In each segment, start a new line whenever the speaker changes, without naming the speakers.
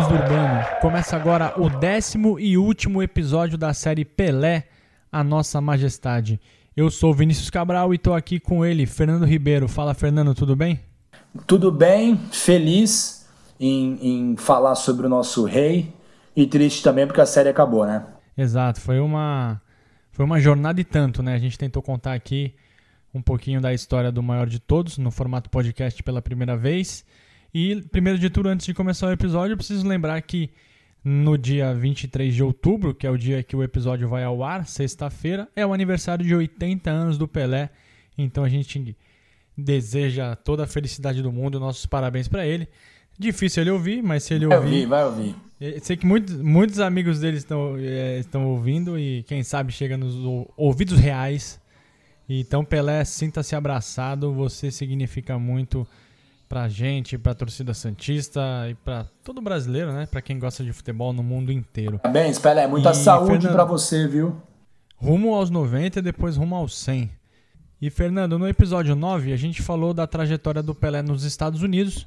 Amigos do Urbano! Começa agora o décimo e último episódio da série Pelé, a Nossa Majestade. Eu sou Vinícius Cabral e estou aqui com ele, Fernando Ribeiro. Fala, Fernando, tudo bem?
Tudo bem, feliz em, em falar sobre o nosso rei e triste também porque a série acabou, né?
Exato, foi uma, foi uma jornada e tanto, né? A gente tentou contar aqui um pouquinho da história do maior de todos no formato podcast pela primeira vez. E, primeiro de tudo, antes de começar o episódio, eu preciso lembrar que no dia 23 de outubro, que é o dia que o episódio vai ao ar, sexta-feira, é o aniversário de 80 anos do Pelé. Então a gente deseja toda a felicidade do mundo, nossos parabéns para ele. Difícil ele ouvir, mas se ele
vai
ouvir.
Vai ouvir,
vai ouvir. Sei que muitos, muitos amigos dele estão, é, estão ouvindo e quem sabe chega nos ouvidos reais. Então, Pelé, sinta-se abraçado, você significa muito pra gente, pra torcida Santista e pra todo brasileiro, né? Pra quem gosta de futebol no mundo inteiro.
Parabéns, Pelé. Muita e, saúde Fernando, pra você, viu?
Rumo aos 90 e depois rumo aos 100. E, Fernando, no episódio 9 a gente falou da trajetória do Pelé nos Estados Unidos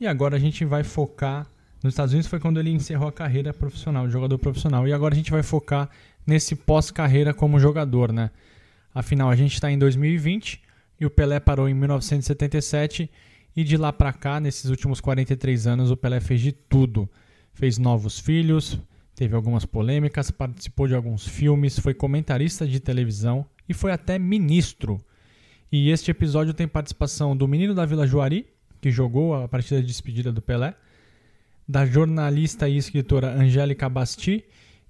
e agora a gente vai focar. Nos Estados Unidos foi quando ele encerrou a carreira profissional, jogador profissional. E agora a gente vai focar nesse pós-carreira como jogador, né? Afinal, a gente está em 2020 e o Pelé parou em 1977 e de lá para cá, nesses últimos 43 anos, o Pelé fez de tudo. Fez novos filhos, teve algumas polêmicas, participou de alguns filmes, foi comentarista de televisão e foi até ministro. E este episódio tem participação do menino da Vila Juari, que jogou a partida de despedida do Pelé, da jornalista e escritora Angélica Basti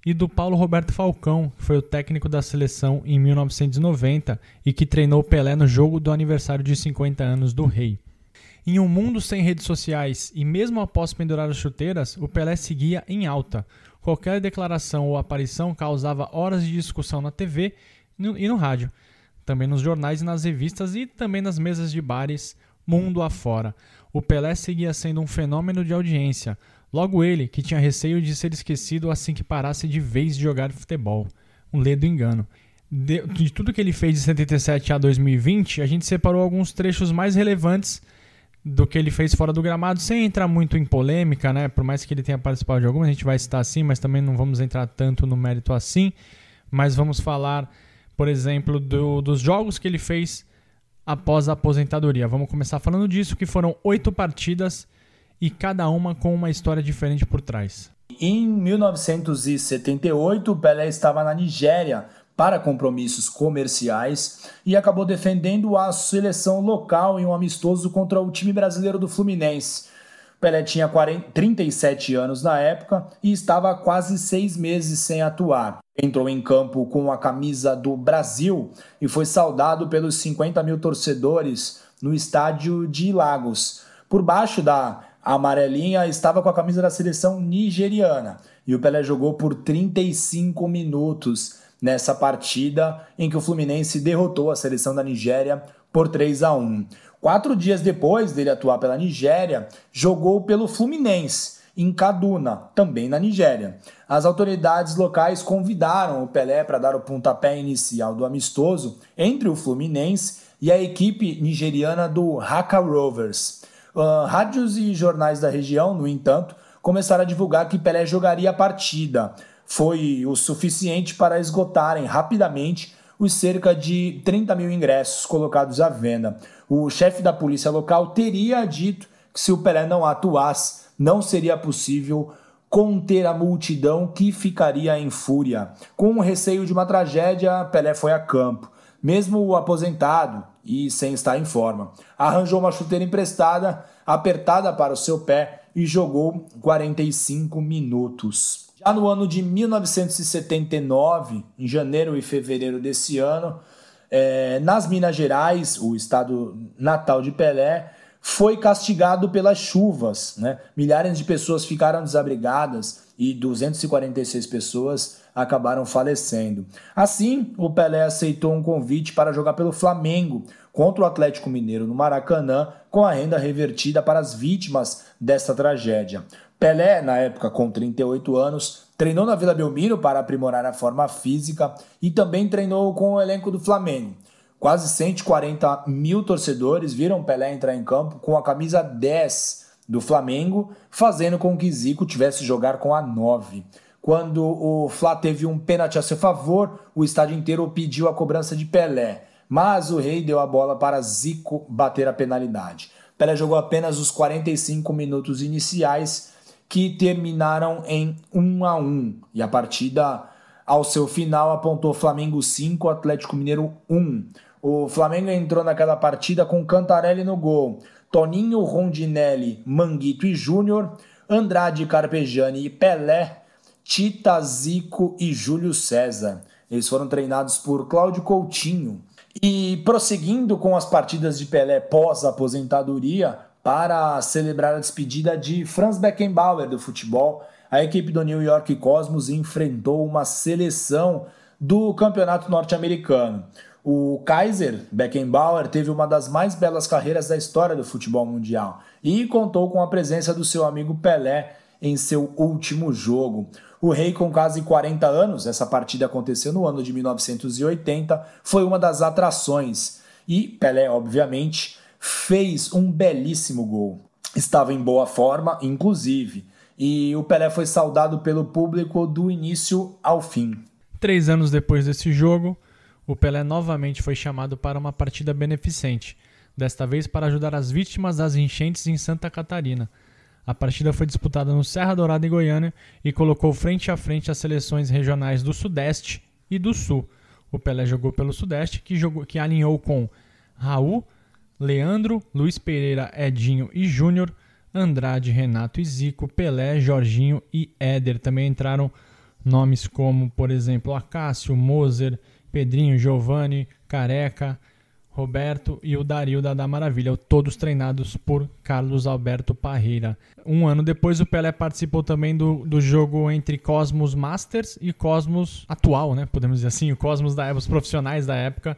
e do Paulo Roberto Falcão, que foi o técnico da seleção em 1990 e que treinou Pelé no jogo do aniversário de 50 anos do Rei. Em um mundo sem redes sociais e mesmo após pendurar as chuteiras, o Pelé seguia em alta. Qualquer declaração ou aparição causava horas de discussão na TV e no rádio, também nos jornais e nas revistas e também nas mesas de bares mundo afora. O Pelé seguia sendo um fenômeno de audiência. Logo ele, que tinha receio de ser esquecido assim que parasse de vez de jogar futebol. Um ledo engano. De, de tudo que ele fez de 77 a 2020, a gente separou alguns trechos mais relevantes do que ele fez fora do gramado, sem entrar muito em polêmica, né? Por mais que ele tenha participado de algumas, a gente vai citar assim, mas também não vamos entrar tanto no mérito assim. Mas vamos falar, por exemplo, do, dos jogos que ele fez após a aposentadoria. Vamos começar falando disso, que foram oito partidas e cada uma com uma história diferente por trás.
Em 1978, Pelé estava na Nigéria para compromissos comerciais e acabou defendendo a seleção local em um amistoso contra o time brasileiro do Fluminense. Pelé tinha 40, 37 anos na época e estava há quase seis meses sem atuar. Entrou em campo com a camisa do Brasil e foi saudado pelos 50 mil torcedores no estádio de Lagos. Por baixo da amarelinha estava com a camisa da seleção nigeriana e o Pelé jogou por 35 minutos nessa partida em que o Fluminense derrotou a seleção da Nigéria por 3 a 1. Quatro dias depois dele atuar pela Nigéria, jogou pelo Fluminense em Kaduna, também na Nigéria. As autoridades locais convidaram o Pelé para dar o pontapé inicial do amistoso entre o Fluminense e a equipe nigeriana do Haka Rovers. Uh, rádios e jornais da região, no entanto, começaram a divulgar que Pelé jogaria a partida foi o suficiente para esgotarem rapidamente os cerca de 30 mil ingressos colocados à venda. O chefe da polícia local teria dito que se o Pelé não atuasse, não seria possível conter a multidão que ficaria em fúria. Com o receio de uma tragédia, Pelé foi a campo. Mesmo aposentado e sem estar em forma, arranjou uma chuteira emprestada, apertada para o seu pé e jogou 45 minutos. Já no ano de 1979, em janeiro e fevereiro desse ano, é, nas Minas Gerais, o estado natal de Pelé, foi castigado pelas chuvas. Né? Milhares de pessoas ficaram desabrigadas e 246 pessoas acabaram falecendo. Assim, o Pelé aceitou um convite para jogar pelo Flamengo contra o Atlético Mineiro no Maracanã, com a renda revertida para as vítimas desta tragédia. Pelé, na época com 38 anos, treinou na Vila Belmiro para aprimorar a forma física e também treinou com o elenco do Flamengo. Quase 140 mil torcedores viram Pelé entrar em campo com a camisa 10 do Flamengo, fazendo com que Zico tivesse jogar com a 9. Quando o Fla teve um pênalti a seu favor, o estádio inteiro pediu a cobrança de Pelé, mas o Rei deu a bola para Zico bater a penalidade. Pelé jogou apenas os 45 minutos iniciais, que terminaram em 1 a 1, e a partida ao seu final apontou Flamengo 5, Atlético Mineiro 1. O Flamengo entrou naquela partida com Cantarelli no gol, Toninho Rondinelli, Manguito e Júnior, Andrade Carpegiani e Pelé, Tita Zico e Júlio César. Eles foram treinados por Cláudio Coutinho. E prosseguindo com as partidas de Pelé pós-aposentadoria, para celebrar a despedida de Franz Beckenbauer do futebol, a equipe do New York Cosmos enfrentou uma seleção do campeonato norte-americano. O Kaiser Beckenbauer teve uma das mais belas carreiras da história do futebol mundial e contou com a presença do seu amigo Pelé em seu último jogo. O Rei, com quase 40 anos, essa partida aconteceu no ano de 1980, foi uma das atrações. E Pelé, obviamente, fez um belíssimo gol. Estava em boa forma, inclusive. E o Pelé foi saudado pelo público do início ao fim.
Três anos depois desse jogo, o Pelé novamente foi chamado para uma partida beneficente, desta vez para ajudar as vítimas das enchentes em Santa Catarina. A partida foi disputada no Serra Dourada em Goiânia e colocou frente a frente as seleções regionais do Sudeste e do Sul. O Pelé jogou pelo Sudeste, que, jogou, que alinhou com Raul, Leandro, Luiz Pereira, Edinho e Júnior, Andrade, Renato e Zico, Pelé, Jorginho e Éder. Também entraram nomes como, por exemplo, Acácio, Moser, Pedrinho, Giovanni, Careca, Roberto e o Darilda da Maravilha, todos treinados por Carlos Alberto Parreira. Um ano depois, o Pelé participou também do, do jogo entre Cosmos Masters e Cosmos atual, né? Podemos dizer assim, o Cosmos da os profissionais da época.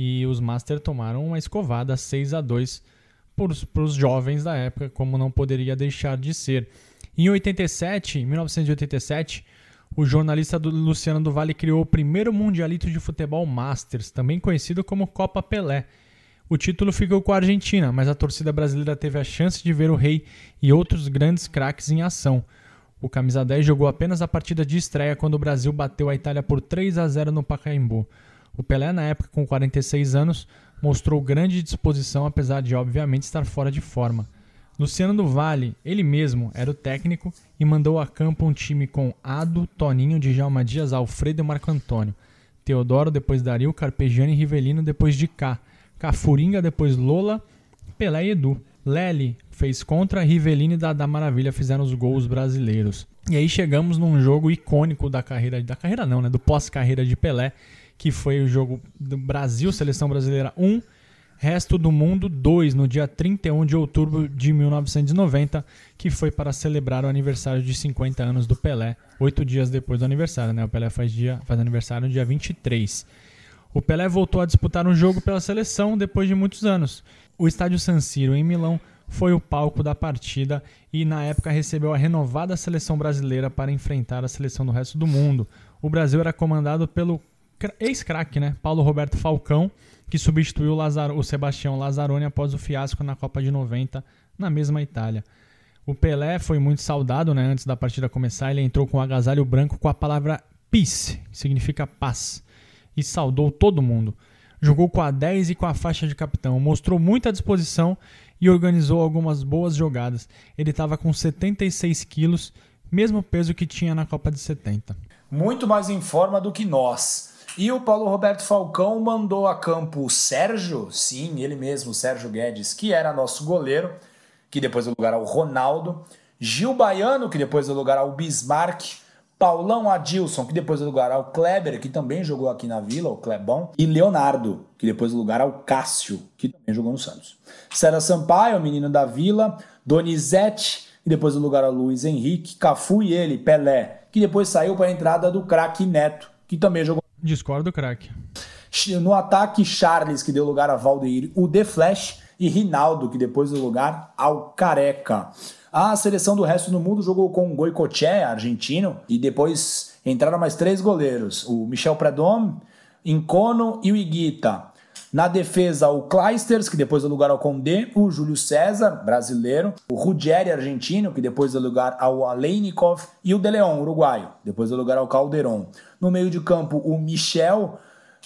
E os Masters tomaram uma escovada 6 a 2 para os jovens da época, como não poderia deixar de ser. Em 87, 1987, o jornalista do Luciano do Vale criou o primeiro Mundialito de Futebol Masters, também conhecido como Copa Pelé. O título ficou com a Argentina, mas a torcida brasileira teve a chance de ver o Rei e outros grandes craques em ação. O camisa 10 jogou apenas a partida de estreia quando o Brasil bateu a Itália por 3 a 0 no Pacaembu. O Pelé, na época com 46 anos, mostrou grande disposição apesar de obviamente estar fora de forma. Luciano do Vale, ele mesmo, era o técnico e mandou a campo um time com Ado, Toninho, Djalma Dias, Alfredo e Marco Antônio. Teodoro, depois Dario, Carpegiani e Rivelino, depois de Cá. Cafuringa, depois Lola, Pelé e Edu. Lely fez contra, Rivelino e Dada Maravilha fizeram os gols brasileiros. E aí chegamos num jogo icônico da carreira, da carreira não, né, do pós-carreira de Pelé, que foi o jogo do Brasil, Seleção Brasileira 1, Resto do Mundo 2, no dia 31 de outubro de 1990, que foi para celebrar o aniversário de 50 anos do Pelé, oito dias depois do aniversário. Né? O Pelé faz, dia, faz aniversário no dia 23. O Pelé voltou a disputar um jogo pela seleção depois de muitos anos. O estádio San Siro, em Milão, foi o palco da partida e, na época, recebeu a renovada seleção brasileira para enfrentar a seleção do resto do mundo. O Brasil era comandado pelo ex-craque, né? Paulo Roberto Falcão que substituiu o, Sebastião Lazzaroni após o fiasco na Copa de 90 na mesma Itália. O Pelé foi muito saudado né, antes da partida começar. Ele entrou com o agasalho branco com a palavra peace, que significa paz, e saudou todo mundo. Jogou com a 10 e com a faixa de capitão, mostrou muita disposição e organizou algumas boas jogadas. Ele estava com 76 quilos, mesmo peso que tinha na Copa de 70.
Muito mais em forma do que nós. E o Paulo Roberto Falcão mandou a campo o Sérgio, sim, ele mesmo, o Sérgio Guedes, que era nosso goleiro, que depois deu lugar ao Ronaldo, Gil Baiano, que depois deu lugar ao Bismarck, Paulão Adilson, que depois deu lugar ao Kleber, que também jogou aqui na Vila, o Clebão, e Leonardo, que depois deu lugar ao Cássio, que também jogou no Santos. Cera Sampaio, menino da Vila, Donizete, que depois deu lugar ao Luiz Henrique, Cafu e ele, Pelé, que depois saiu para a entrada do craque Neto, que também jogou
Discordo, craque.
No ataque, Charles, que deu lugar a Valdeir, o The Flash e Rinaldo, que depois deu lugar ao Careca. A seleção do resto do mundo jogou com Goicoechea, argentino, e depois entraram mais três goleiros: o Michel Predom, Incono e o Iguita. Na defesa, o Kleisters, que depois deu lugar ao Condé, o Júlio César, brasileiro, o Ruggeri, argentino, que depois deu lugar ao Aleinikov, e o De Leon, uruguaio, depois deu lugar ao Calderon. No meio de campo, o Michel,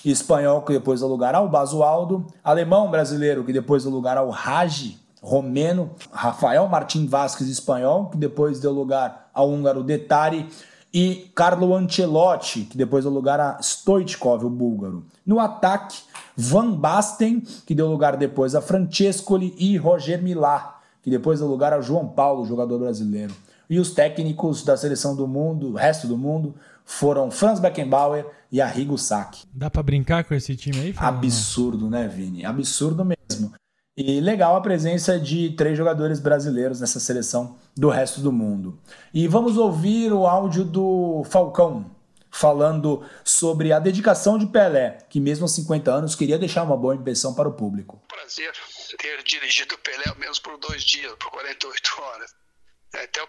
espanhol, que depois deu lugar ao Basualdo, alemão, brasileiro, que depois deu lugar ao Raji, romeno, Rafael Martim Vasquez, espanhol, que depois deu lugar ao húngaro Detari, e Carlo Ancelotti, que depois deu lugar a Stoichkov, o búlgaro. No ataque, Van Basten, que deu lugar depois a Francescoli e Roger Milá, que depois deu lugar a João Paulo, jogador brasileiro. E os técnicos da seleção do mundo, resto do mundo, foram Franz Beckenbauer e Arrigo Sacchi.
Dá para brincar com esse time aí?
Absurdo, né, Vini? Absurdo mesmo. E legal a presença de três jogadores brasileiros nessa seleção do resto do mundo. E vamos ouvir o áudio do Falcão falando sobre a dedicação de Pelé, que mesmo aos 50 anos queria deixar uma boa impressão para o público.
Prazer ter dirigido Pelé ao menos por dois dias, por 48 horas. Então,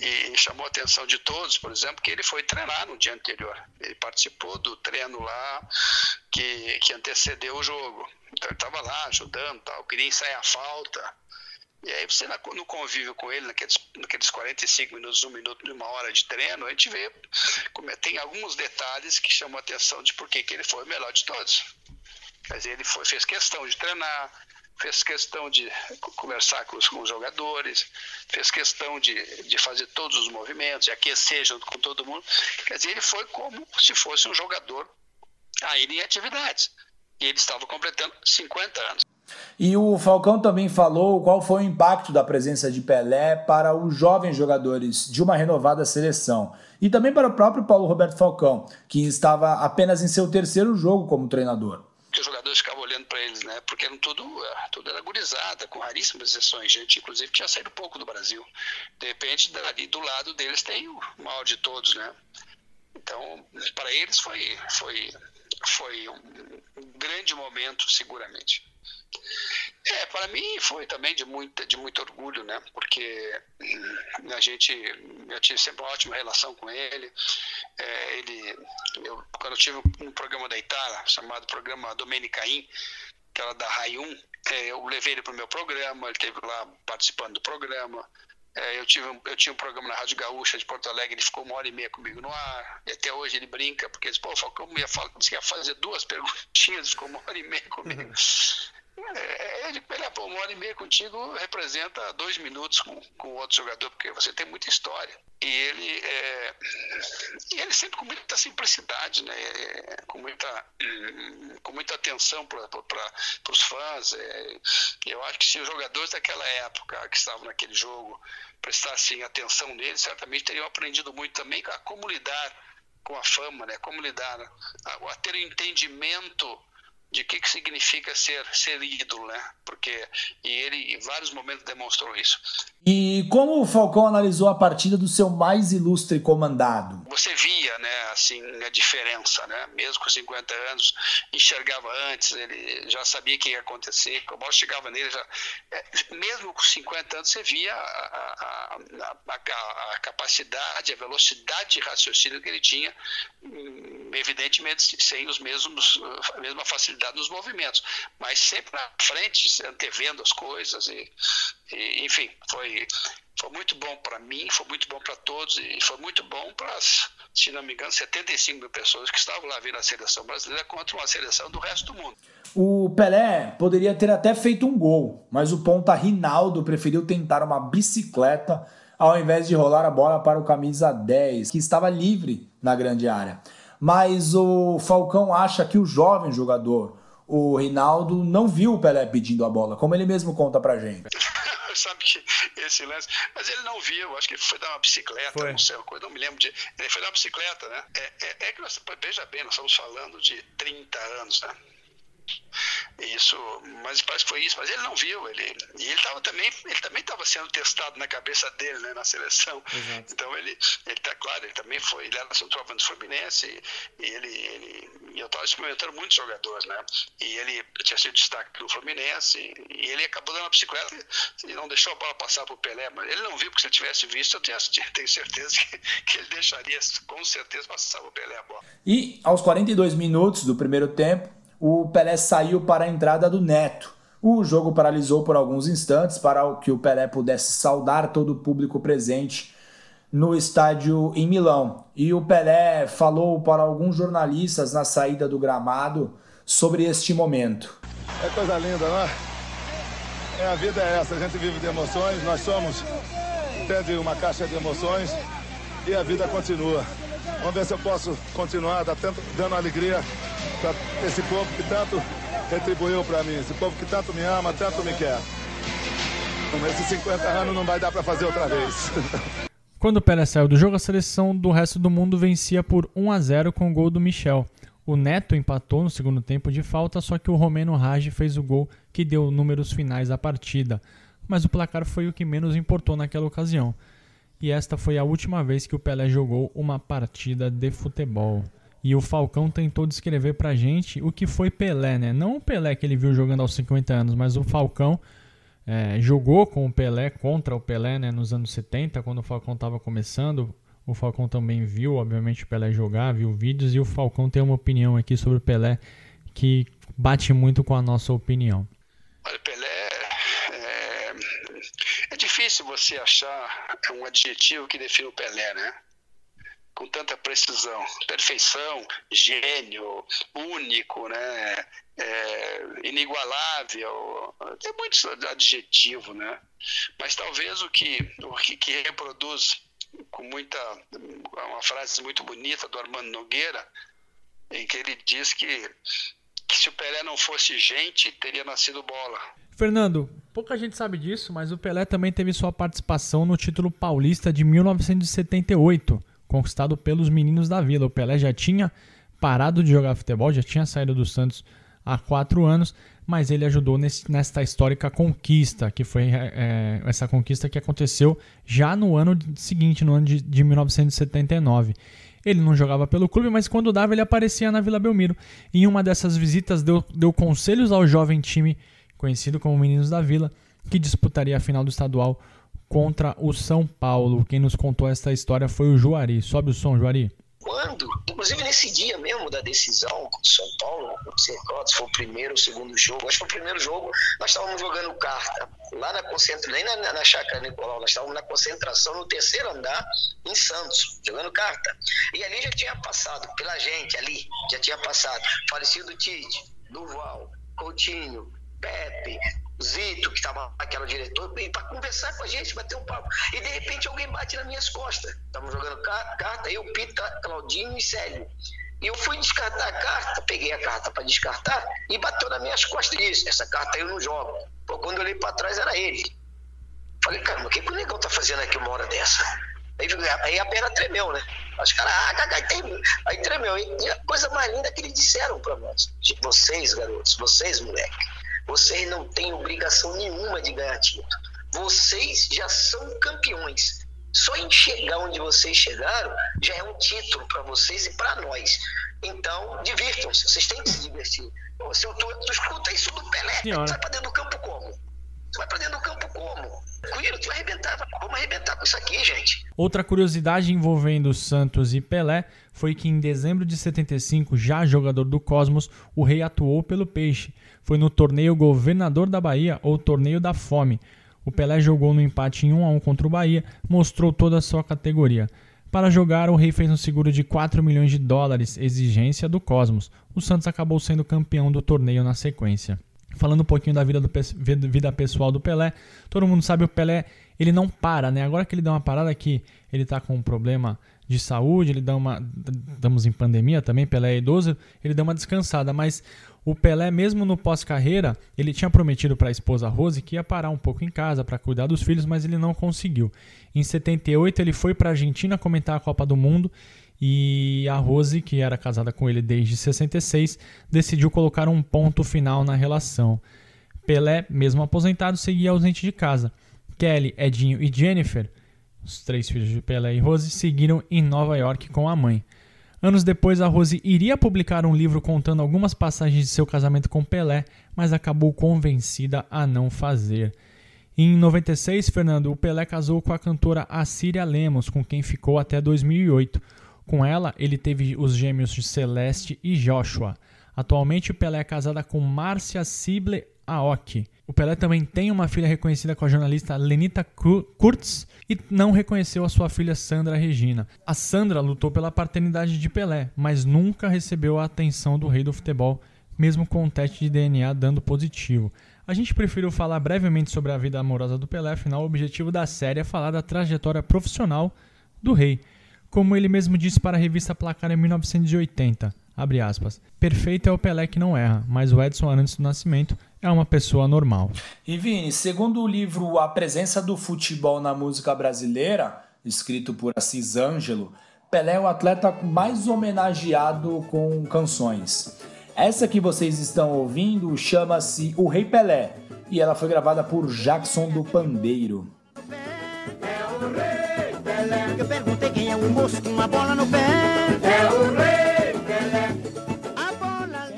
e chamou a atenção de todos, por exemplo, que ele foi treinar no dia anterior. Ele participou do treino lá que, que antecedeu o jogo. Então ele estava lá ajudando, tal, queria ensaiar a falta. E aí você no convívio com ele, naqueles, naqueles 45 minutos, um minuto, uma hora de treino, a gente vê, tem alguns detalhes que chamam a atenção de por que, ele foi o melhor de todos. Dizer, ele foi, fez questão de treinar, fez questão de conversar com os, com os jogadores, fez questão de, de fazer todos os movimentos, de aquecer junto com todo mundo. Quer dizer, ele foi como se fosse um jogador ainda em atividades. E ele estava completando 50 anos.
E o Falcão também falou qual foi o impacto da presença de Pelé para os jovens jogadores de uma renovada seleção. E também para o próprio Paulo Roberto Falcão, que estava apenas em seu terceiro jogo como treinador
que os jogadores ficavam olhando para eles, né? Porque eram tudo, tudo era gurizada, com raríssimas exceções, gente, inclusive tinha saído pouco do Brasil. De repente, ali do lado deles tem o maior de todos, né? Então, para eles foi, foi, foi um grande momento, seguramente. É, para mim foi também de, muita, de muito orgulho, né? Porque hum, a gente, eu tive sempre uma ótima relação com ele. É, ele, eu, quando eu tive um programa da Itália, chamado Programa Domenicaim, que era da Raiun, é, eu levei ele para o meu programa, ele esteve lá participando do programa. É, eu, tive um, eu tinha um programa na Rádio Gaúcha de Porto Alegre, ele ficou uma hora e meia comigo no ar, e até hoje ele brinca, porque ele disse, pô, Falcão ia, falar, ia fazer duas perguntinhas, ficou uma hora e meia comigo. Uhum. É, ele, ele é, uma hora e meia contigo representa dois minutos com, com outro jogador, porque você tem muita história. E ele, é, e ele sempre com muita simplicidade, né? com, muita, com muita atenção para os fãs. É, eu acho que se os jogadores daquela época que estavam naquele jogo prestassem atenção nele, certamente teriam aprendido muito também a como lidar com a fama, né? como lidar, a, a ter um entendimento de que, que significa ser, ser ídolo, né? Porque e ele em vários momentos demonstrou isso.
E como o Falcão analisou a partida do seu mais ilustre comandado?
Você via, né, assim, a diferença, né? Mesmo com 50 anos, enxergava antes, ele já sabia o que ia acontecer, a bola chegava nele, já, é, mesmo com 50 anos, você via a, a, a, a, capacidade, a velocidade de raciocínio que ele tinha, hum, evidentemente sem os mesmos, a mesma facilidade nos movimentos, mas sempre na frente, antevendo as coisas. E, e enfim, foi, foi muito bom para mim, foi muito bom para todos e foi muito bom para se não me engano, 75 mil pessoas que estavam lá vendo a seleção brasileira contra uma seleção do resto do mundo.
O Pelé poderia ter até feito um gol, mas o ponta Rinaldo preferiu tentar uma bicicleta ao invés de rolar a bola para o camisa 10, que estava livre na grande área mas o Falcão acha que o jovem jogador, o Rinaldo, não viu o Pelé pedindo a bola, como ele mesmo conta pra gente.
Sabe que esse lance. Mas ele não viu, acho que foi dar uma bicicleta, foi. não sei, uma coisa, não me lembro de. Ele foi dar uma bicicleta, né? É, é, é que nós, veja bem, nós estamos falando de 30 anos, né? Isso, mas parece que foi isso, mas ele não viu, ele e ele estava também, ele também estava sendo testado na cabeça dele, né, na seleção. Exato. Então ele, ele tá claro, ele também foi, ele era centroavante do Fluminense e, ele, ele eu estava experimentando muitos jogadores, né? E ele tinha sido destaque no Fluminense e, ele acabou dando a bicicleta e, não deixou a bola passar para o Pelé, mas ele não viu porque se ele tivesse visto, eu tenho, tenho certeza que, que ele deixaria com certeza passar o Pelé a bola.
E aos 42 minutos do primeiro tempo o Pelé saiu para a entrada do Neto. O jogo paralisou por alguns instantes para que o Pelé pudesse saudar todo o público presente no estádio em Milão. E o Pelé falou para alguns jornalistas na saída do gramado sobre este momento.
É coisa linda, não é? é a vida é essa, a gente vive de emoções, nós somos até uma caixa de emoções e a vida continua. Vamos ver se eu posso continuar dando alegria para esse povo que tanto retribuiu para mim, esse povo que tanto me ama, tanto me quer. Esses 50 anos não vai dar para fazer outra vez.
Quando o Pelé saiu do jogo, a seleção do resto do mundo vencia por 1 a 0 com o gol do Michel. O Neto empatou no segundo tempo de falta, só que o Romeno Raj fez o gol que deu números finais à partida. Mas o placar foi o que menos importou naquela ocasião. E esta foi a última vez que o Pelé jogou uma partida de futebol. E o Falcão tentou descrever pra gente o que foi Pelé, né? Não o Pelé que ele viu jogando aos 50 anos, mas o Falcão é, jogou com o Pelé, contra o Pelé, né, nos anos 70, quando o Falcão estava começando. O Falcão também viu, obviamente, o Pelé jogar, viu vídeos, e o Falcão tem uma opinião aqui sobre o Pelé que bate muito com a nossa opinião.
Olha, Pelé é difícil você achar um adjetivo que define o Pelé, né? com tanta precisão. Perfeição, gênio, único, né? É, inigualável. Tem muitos adjetivos, né? Mas talvez o que, o que reproduz com muita. uma frase muito bonita do Armando Nogueira, em que ele diz que, que se o Pelé não fosse gente, teria nascido bola.
Fernando, pouca gente sabe disso, mas o Pelé também teve sua participação no título paulista de 1978 conquistado pelos meninos da Vila. O Pelé já tinha parado de jogar futebol, já tinha saído do Santos há quatro anos, mas ele ajudou nesse, nesta histórica conquista, que foi é, essa conquista que aconteceu já no ano seguinte, no ano de, de 1979. Ele não jogava pelo clube, mas quando dava ele aparecia na Vila Belmiro. Em uma dessas visitas deu, deu conselhos ao jovem time conhecido como Meninos da Vila, que disputaria a final do estadual contra o São Paulo. Quem nos contou essa história foi o Juari. Sobe o som, Juari.
Quando? Inclusive nesse dia mesmo da decisão com o São Paulo, não sei se foi o primeiro ou segundo jogo, acho que foi o primeiro jogo, nós estávamos jogando carta lá na concentração, nem na, na chácara Nicolau, nós estávamos na concentração no terceiro andar em Santos, jogando carta. E ali já tinha passado, pela gente ali, já tinha passado, falecido Tite, Duval, Coutinho, Pepe, Zito, que estava aquela diretor, para conversar com a gente, bater um papo. E de repente alguém bate nas minhas costas. Estamos jogando carta, eu, Pita, Claudinho e Célio. E eu fui descartar a carta, peguei a carta para descartar e bateu nas minhas costas e disse: Essa carta eu não jogo. Pô, quando eu olhei para trás era ele. Falei, caramba, o que, que o negão tá fazendo aqui uma hora dessa? Aí, aí a perna tremeu, né? Os caras, ah, aí, aí tremeu. E a coisa mais linda que eles disseram para nós: Vocês, garotos, vocês, moleque vocês não têm obrigação nenhuma de ganhar título. Vocês já são campeões. Só em chegar onde vocês chegaram já é um título para vocês e para nós. Então, divirtam-se. Vocês têm que se divertir. Se eu, tu, tu escuta isso do Pelé, Senhora. tu vai para dentro do campo como? Tu vai para dentro do campo como? Tranquilo, tu vai arrebentar. Vamos arrebentar com isso aqui, gente.
Outra curiosidade envolvendo Santos e Pelé foi que em dezembro de 75, já jogador do Cosmos, o rei atuou pelo Peixe foi no torneio Governador da Bahia ou Torneio da Fome. O Pelé jogou no empate em 1 a 1 contra o Bahia, mostrou toda a sua categoria. Para jogar, o Rei fez um seguro de 4 milhões de dólares, exigência do Cosmos. O Santos acabou sendo campeão do torneio na sequência. Falando um pouquinho da vida, do, vida pessoal do Pelé, todo mundo sabe o Pelé, ele não para, né? Agora que ele deu uma parada que ele tá com um problema de saúde, ele dá uma. Estamos em pandemia também, Pelé é idoso, ele dá uma descansada, mas o Pelé, mesmo no pós-carreira, ele tinha prometido para a esposa Rose que ia parar um pouco em casa para cuidar dos filhos, mas ele não conseguiu. Em 78, ele foi para a Argentina comentar a Copa do Mundo e a Rose, que era casada com ele desde 66, decidiu colocar um ponto final na relação. Pelé, mesmo aposentado, seguia ausente de casa. Kelly, Edinho e Jennifer, os três filhos de Pelé e Rose, seguiram em Nova York com a mãe. Anos depois, a Rose iria publicar um livro contando algumas passagens de seu casamento com Pelé, mas acabou convencida a não fazer. Em 96, Fernando, o Pelé casou com a cantora Assíria Lemos, com quem ficou até 2008. Com ela, ele teve os gêmeos Celeste e Joshua. Atualmente, o Pelé é casada com Márcia Sible Aoki. O Pelé também tem uma filha reconhecida com a jornalista Lenita Kurtz e não reconheceu a sua filha Sandra Regina. A Sandra lutou pela paternidade de Pelé, mas nunca recebeu a atenção do rei do futebol, mesmo com o teste de DNA dando positivo. A gente preferiu falar brevemente sobre a vida amorosa do Pelé, afinal, o objetivo da série é falar da trajetória profissional do rei. Como ele mesmo disse para a revista Placar em 1980, abre aspas, perfeito é o Pelé que não erra, mas o Edson antes do nascimento é uma pessoa normal.
E Vini, segundo o livro A Presença do Futebol na Música Brasileira, escrito por Assis Ângelo, Pelé é o atleta mais homenageado com canções. Essa que vocês estão ouvindo chama-se O Rei Pelé e ela foi gravada por Jackson do Pandeiro. É o Rei Pelé. Eu perguntei quem é o moço com uma bola no pé.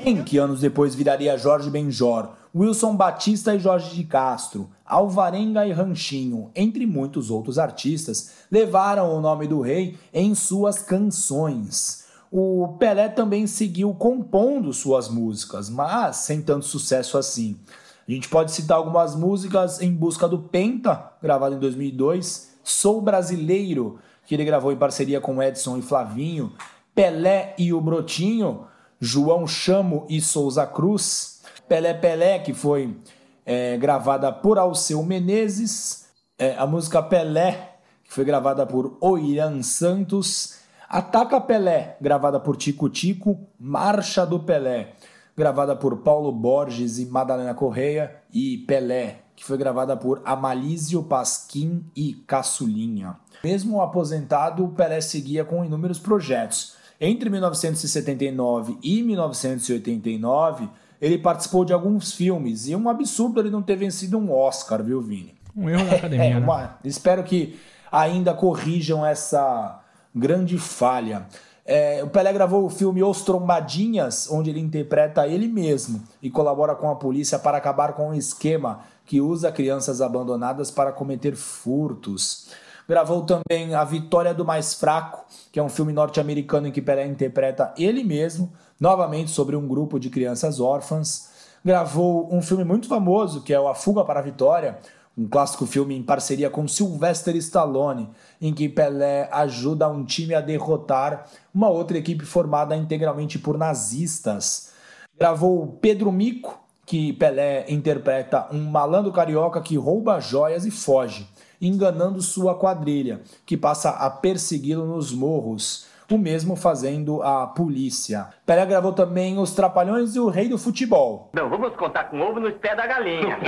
Quem que anos depois viraria Jorge Benjor, Wilson Batista e Jorge de Castro, Alvarenga e Ranchinho, entre muitos outros artistas, levaram o nome do rei em suas canções. O Pelé também seguiu compondo suas músicas, mas sem tanto sucesso assim. A gente pode citar algumas músicas em busca do Penta, gravado em 2002, Sou Brasileiro, que ele gravou em parceria com Edson e Flavinho, Pelé e o Brotinho, João Chamo e Souza Cruz, Pelé Pelé, que foi é, gravada por Alceu Menezes, é, a música Pelé, que foi gravada por Oiran Santos, Ataca Pelé, gravada por Tico Tico, Marcha do Pelé, gravada por Paulo Borges e Madalena Correia, e Pelé, que foi gravada por Amalísio Pasquim e Caçulinha. Mesmo aposentado, Pelé seguia com inúmeros projetos. Entre 1979 e 1989, ele participou de alguns filmes. E é um absurdo ele não ter vencido um Oscar, viu, Vini?
Um erro da academia. É, uma... né?
Espero que ainda corrijam essa grande falha. É, o Pelé gravou o filme Os Trombadinhas, onde ele interpreta ele mesmo e colabora com a polícia para acabar com um esquema que usa crianças abandonadas para cometer furtos. Gravou também A Vitória do Mais Fraco, que é um filme norte-americano em que Pelé interpreta ele mesmo, novamente sobre um grupo de crianças órfãs. Gravou um filme muito famoso, que é o A Fuga para a Vitória, um clássico filme em parceria com Sylvester Stallone, em que Pelé ajuda um time a derrotar uma outra equipe formada integralmente por nazistas. Gravou Pedro Mico, que Pelé interpreta um malandro carioca que rouba joias e foge enganando sua quadrilha, que passa a persegui-lo nos morros. O mesmo fazendo a polícia. Pelé gravou também Os Trapalhões e o Rei do Futebol.
Não, vamos contar com ovo nos pés da galinha.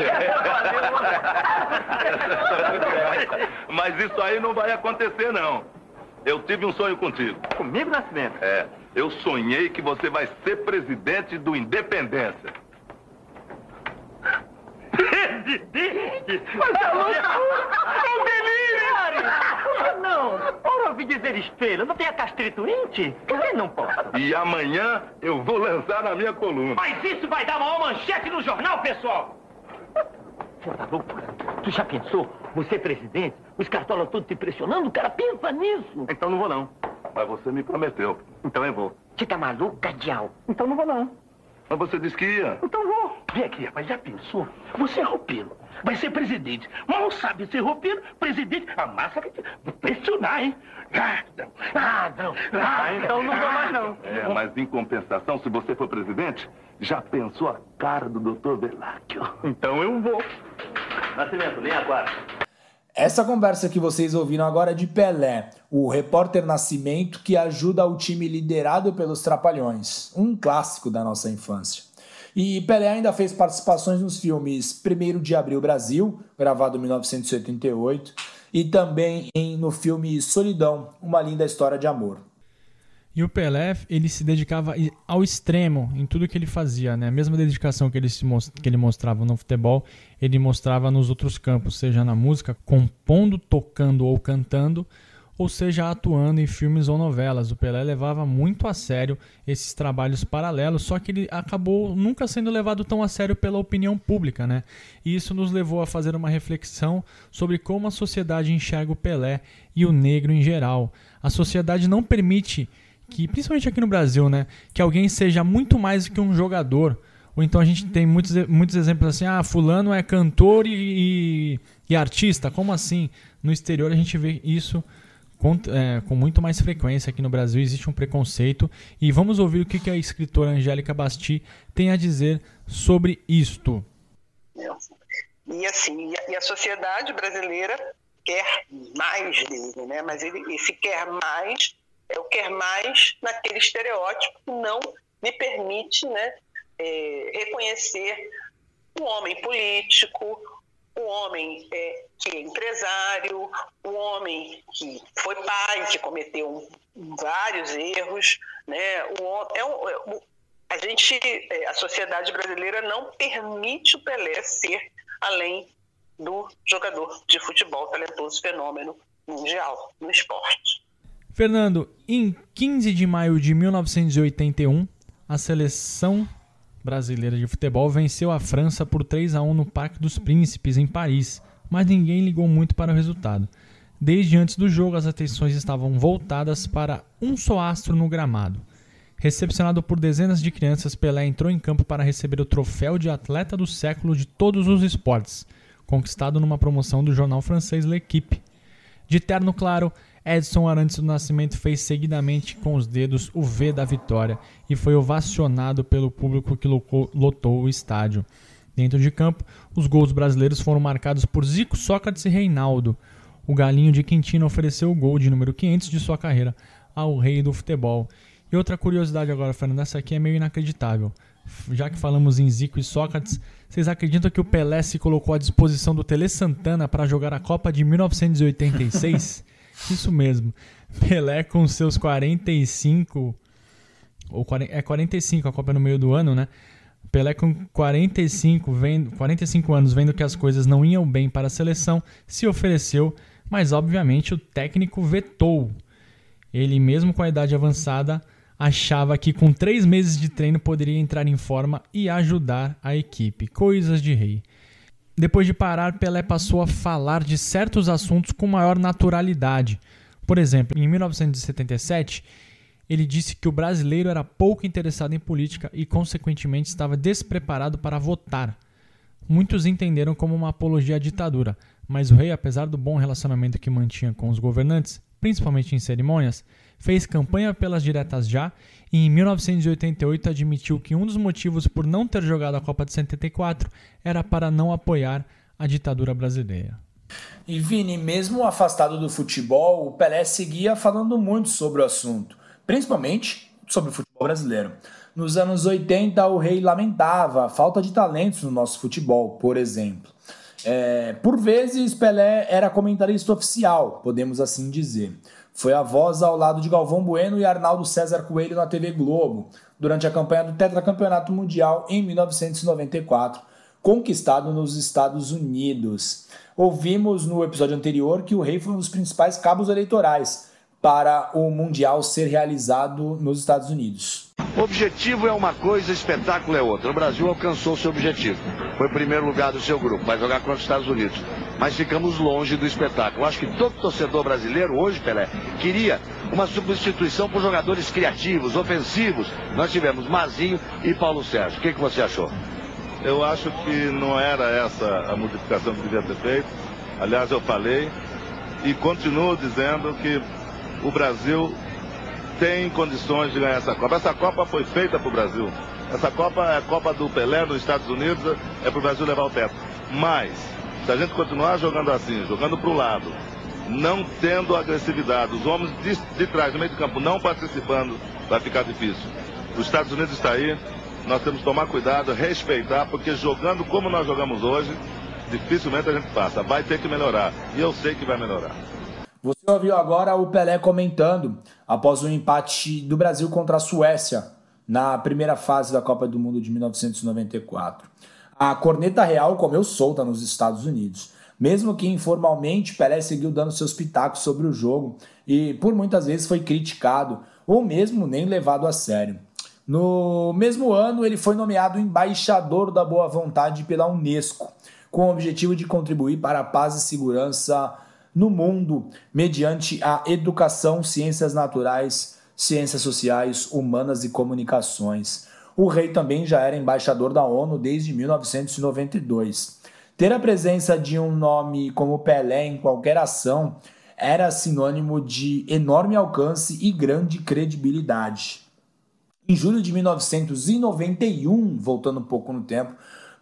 Mas isso aí não vai acontecer, não. Eu tive um sonho contigo.
Comigo, Nascimento?
É. Eu sonhei que você vai ser presidente do Independência.
Presidente? Mas é louco! É um delírio! Não, ora ouvi dizer espelho, não tem a castrituinte? Também não posso.
E amanhã eu vou lançar na minha coluna.
Mas isso vai dar maior manchete no jornal, pessoal! Fora da loucura. Tu já pensou? Você é presidente? Os cartolas todos te pressionando? O cara pensa nisso.
Então não vou não. Mas você me prometeu. Então eu vou.
Você tá maluco, Cadial? Então não vou não.
Mas você disse que ia.
Então vou. Vem aqui, rapaz, já pensou? Você é roupeiro, vai ser presidente. Mal sabe ser roupeiro, presidente. A massa vai te pressionar, hein? Ah, não. Ah, não. Ah, então não vou mais, não.
É, mas em compensação, se você for presidente, já pensou a cara do doutor Veláquio?
Então eu vou. Nascimento, nem agora.
Essa conversa que vocês ouviram agora é de Pelé, o repórter Nascimento que ajuda o time liderado pelos Trapalhões, um clássico da nossa infância. E Pelé ainda fez participações nos filmes 1 de Abril Brasil, gravado em 1988, e também em, no filme Solidão, Uma Linda História de Amor.
E o Pelé, ele se dedicava ao extremo em tudo que ele fazia, né? A mesma dedicação que ele, se que ele mostrava no futebol, ele mostrava nos outros campos, seja na música, compondo, tocando ou cantando, ou seja, atuando em filmes ou novelas. O Pelé levava muito a sério esses trabalhos paralelos, só que ele acabou nunca sendo levado tão a sério pela opinião pública, né? E isso nos levou a fazer uma reflexão sobre como a sociedade enxerga o Pelé e o negro em geral. A sociedade não permite que, principalmente aqui no Brasil, né? Que alguém seja muito mais que um jogador. Ou então a gente tem muitos, muitos exemplos assim, ah, fulano é cantor e, e, e artista. Como assim? No exterior a gente vê isso com, é, com, muito mais frequência aqui no Brasil. Existe um preconceito. E vamos ouvir o que, que a escritora Angélica Basti tem a dizer sobre isto.
E assim, e a sociedade brasileira quer mais dele, né? Mas ele, esse quer mais é o quer mais naquele estereótipo que não me permite, né, é, reconhecer o homem político, o homem é, que é empresário, o homem que foi pai, que cometeu vários erros, né? É, é, a gente, é, a sociedade brasileira não permite o Pelé ser além do jogador de futebol talentoso fenômeno mundial no esporte.
Fernando, em 15 de maio de 1981, a seleção brasileira de futebol venceu a França por 3 a 1 no Parque dos Príncipes, em Paris, mas ninguém ligou muito para o resultado. Desde antes do jogo, as atenções estavam voltadas para um só astro no gramado. Recepcionado por dezenas de crianças, Pelé entrou em campo para receber o troféu de atleta do século de todos os esportes, conquistado numa promoção do jornal francês L'Equipe. De terno claro, Edson Arantes do Nascimento fez seguidamente com os dedos o V da vitória e foi ovacionado pelo público que lotou o estádio. Dentro de campo, os gols brasileiros foram marcados por Zico, Sócrates e Reinaldo. O galinho de Quintino ofereceu o gol de número 500 de sua carreira ao rei do futebol. E outra curiosidade agora, Fernando, essa aqui é meio inacreditável. Já que falamos em Zico e Sócrates, vocês acreditam que o Pelé se colocou à disposição do Tele Santana para jogar a Copa de 1986? Isso mesmo. Pelé com seus 45 ou 40, é 45 a Copa é no meio do ano, né? Pelé com 45, vendo, 45 anos, vendo que as coisas não iam bem para a seleção, se ofereceu, mas obviamente o técnico vetou. Ele, mesmo com a idade avançada, achava que com três meses de treino poderia entrar em forma e ajudar a equipe. Coisas de rei. Depois de parar, Pelé passou a falar de certos assuntos com maior naturalidade. Por exemplo, em 1977, ele disse que o brasileiro era pouco interessado em política e, consequentemente, estava despreparado para votar. Muitos entenderam como uma apologia à ditadura, mas o rei, apesar do bom relacionamento que mantinha com os governantes, principalmente em cerimônias, fez campanha pelas diretas já e em 1988 admitiu que um dos motivos por não ter jogado a Copa de 74 era para não apoiar a ditadura brasileira.
E Vini, mesmo afastado do futebol, o Pelé seguia falando muito sobre o assunto, principalmente sobre o futebol brasileiro. Nos anos 80, o rei lamentava a falta de talentos no nosso futebol, por exemplo. É, por vezes, Pelé era comentarista oficial, podemos assim dizer. Foi a voz ao lado de Galvão Bueno e Arnaldo César Coelho na TV Globo, durante a campanha do Tetracampeonato Mundial em 1994, conquistado nos Estados Unidos. Ouvimos no episódio anterior que o rei foi um dos principais cabos eleitorais para o Mundial ser realizado nos Estados Unidos.
Objetivo é uma coisa, espetáculo é outra. O Brasil alcançou seu objetivo. Foi primeiro lugar do seu grupo, vai jogar contra os Estados Unidos. Mas ficamos longe do espetáculo. Acho que todo torcedor brasileiro hoje, Pelé, queria uma substituição por jogadores criativos, ofensivos. Nós tivemos Mazinho e Paulo Sérgio. O que, que você achou?
Eu acho que não era essa a modificação que devia ter feito. Aliás, eu falei e continuo dizendo que o Brasil tem condições de ganhar essa Copa. Essa Copa foi feita para o Brasil. Essa Copa é a Copa do Pelé nos Estados Unidos, é para o Brasil levar o teto. Mas, se a gente continuar jogando assim, jogando para o lado, não tendo agressividade, os homens de, de trás, no meio do campo, não participando, vai ficar difícil. Os Estados Unidos está aí, nós temos que tomar cuidado, respeitar, porque jogando como nós jogamos hoje, dificilmente a gente passa. Vai ter que melhorar. E eu sei que vai melhorar.
Você ouviu agora o Pelé comentando após o empate do Brasil contra a Suécia na primeira fase da Copa do Mundo de 1994. A corneta real comeu solta nos Estados Unidos. Mesmo que informalmente, Pelé seguiu dando seus pitacos sobre o jogo e por muitas vezes foi criticado ou mesmo nem levado a sério. No mesmo ano, ele foi nomeado embaixador da boa vontade pela Unesco, com o objetivo de contribuir para a paz e segurança no mundo mediante a educação, ciências naturais, ciências sociais, humanas e comunicações. O rei também já era embaixador da ONU desde 1992. Ter a presença de um nome como Pelé em qualquer ação era sinônimo de enorme alcance e grande credibilidade. Em julho de 1991, voltando um pouco no tempo,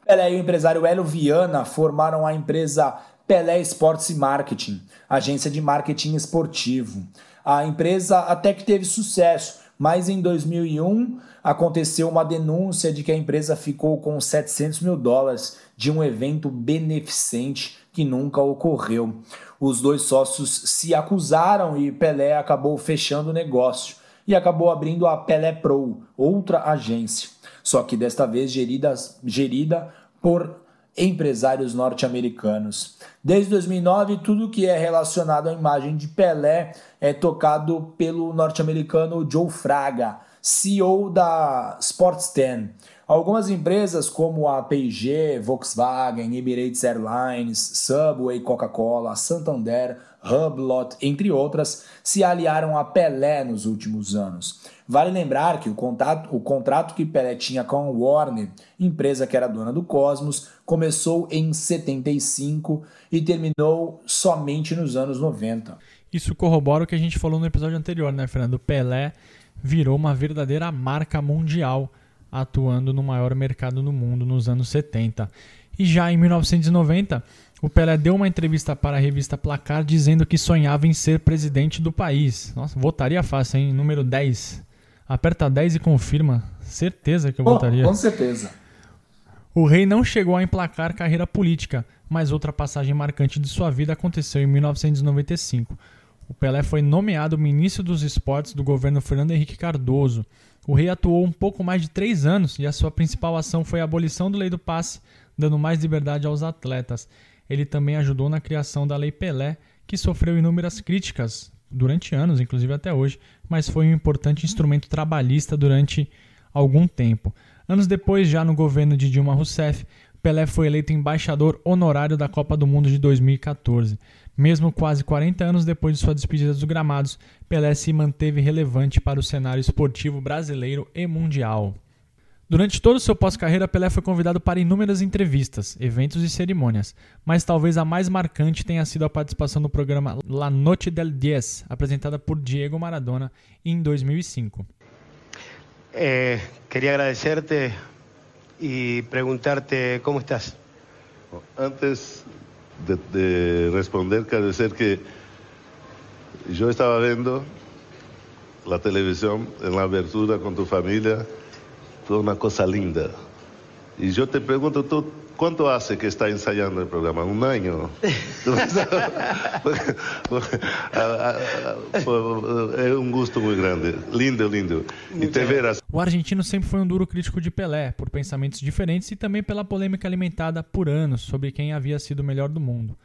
Pelé e o empresário Hélio Viana formaram a empresa Pelé Esportes e Marketing, agência de marketing esportivo. A empresa até que teve sucesso, mas em 2001 aconteceu uma denúncia de que a empresa ficou com 700 mil dólares de um evento beneficente que nunca ocorreu. Os dois sócios se acusaram e Pelé acabou fechando o negócio e acabou abrindo a Pelé Pro, outra agência, só que desta vez gerida, gerida por empresários norte-americanos. Desde 2009, tudo que é relacionado à imagem de Pelé é tocado pelo norte-americano Joe Fraga, CEO da Sports 10. Algumas empresas como a P&G, Volkswagen, Emirates Airlines, Subway, Coca-Cola, Santander, Hublot, entre outras, se aliaram a Pelé nos últimos anos. Vale lembrar que o, contato, o contrato que Pelé tinha com a Warner, empresa que era dona do Cosmos, começou em 75 e terminou somente nos anos 90.
Isso corrobora o que a gente falou no episódio anterior, né, Fernando? Pelé virou uma verdadeira marca mundial atuando no maior mercado do mundo nos anos 70. E já em 1990, o Pelé deu uma entrevista para a revista Placar dizendo que sonhava em ser presidente do país. Nossa, votaria fácil, hein? Número 10. Aperta 10 e confirma. Certeza que eu oh, votaria.
Com certeza.
O rei não chegou a emplacar carreira política, mas outra passagem marcante de sua vida aconteceu em 1995. O Pelé foi nomeado ministro dos esportes do governo Fernando Henrique Cardoso. O rei atuou um pouco mais de três anos e a sua principal ação foi a abolição da lei do passe, dando mais liberdade aos atletas. Ele também ajudou na criação da Lei Pelé, que sofreu inúmeras críticas durante anos, inclusive até hoje, mas foi um importante instrumento trabalhista durante algum tempo. Anos depois, já no governo de Dilma Rousseff, Pelé foi eleito embaixador honorário da Copa do Mundo de 2014. Mesmo quase 40 anos depois de sua despedida dos gramados, Pelé se manteve relevante para o cenário esportivo brasileiro e mundial. Durante todo o seu pós-carreira, Pelé foi convidado para inúmeras entrevistas, eventos e cerimônias, mas talvez a mais marcante tenha sido a participação no programa La Noche del Diez, apresentada por Diego Maradona em 2005.
Eh, queria agradecer-te e perguntar-te como estás.
Antes de, de responder, quiero decir que yo estaba viendo la televisión en la abertura con tu familia, fue una cosa linda. Y yo te pregunto, ¿tú cuánto hace que está ensayando el programa? ¿Un año? é um gosto muito grande. Lindo, lindo. E te verás.
O argentino sempre foi um duro crítico de Pelé, por pensamentos diferentes e também pela polêmica alimentada por anos sobre quem havia sido o melhor do mundo.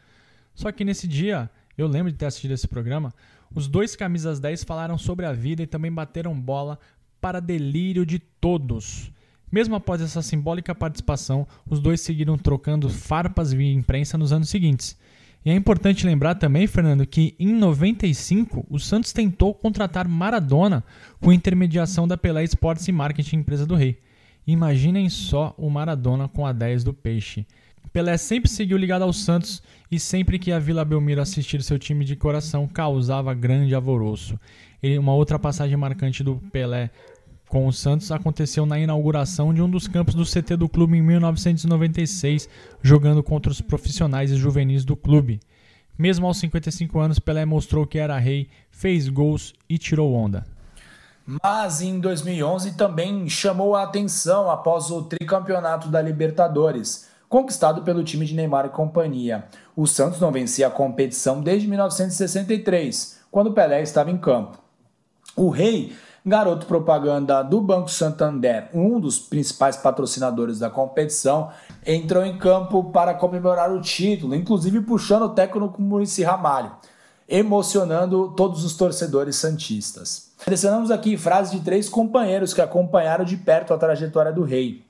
Só que nesse dia, eu lembro de ter assistido esse programa, os dois camisas 10 falaram sobre a vida e também bateram bola para delírio de todos. Mesmo após essa simbólica participação, os dois seguiram trocando farpas via imprensa nos anos seguintes. E é importante lembrar também, Fernando, que em 95 o Santos tentou contratar Maradona com intermediação da Pelé Esportes e Marketing, empresa do Rei. Imaginem só o Maradona com a 10 do Peixe. Pelé sempre seguiu ligado ao Santos e sempre que a Vila Belmiro assistir seu time de coração causava grande alvoroço. E uma outra passagem marcante do Pelé com o Santos aconteceu na inauguração de um dos campos do CT do clube em 1996, jogando contra os profissionais e juvenis do clube. Mesmo aos 55 anos, Pelé mostrou que era rei, fez gols e tirou onda.
Mas em 2011 também chamou a atenção após o tricampeonato da Libertadores, conquistado pelo time de Neymar e companhia. O Santos não vencia a competição desde 1963, quando Pelé estava em campo. O rei garoto propaganda do Banco Santander, um dos principais patrocinadores da competição, entrou em campo para comemorar o título, inclusive puxando o técnico Murici Ramalho, emocionando todos os torcedores santistas. Selecionamos aqui frases de três companheiros que acompanharam de perto a trajetória do rei.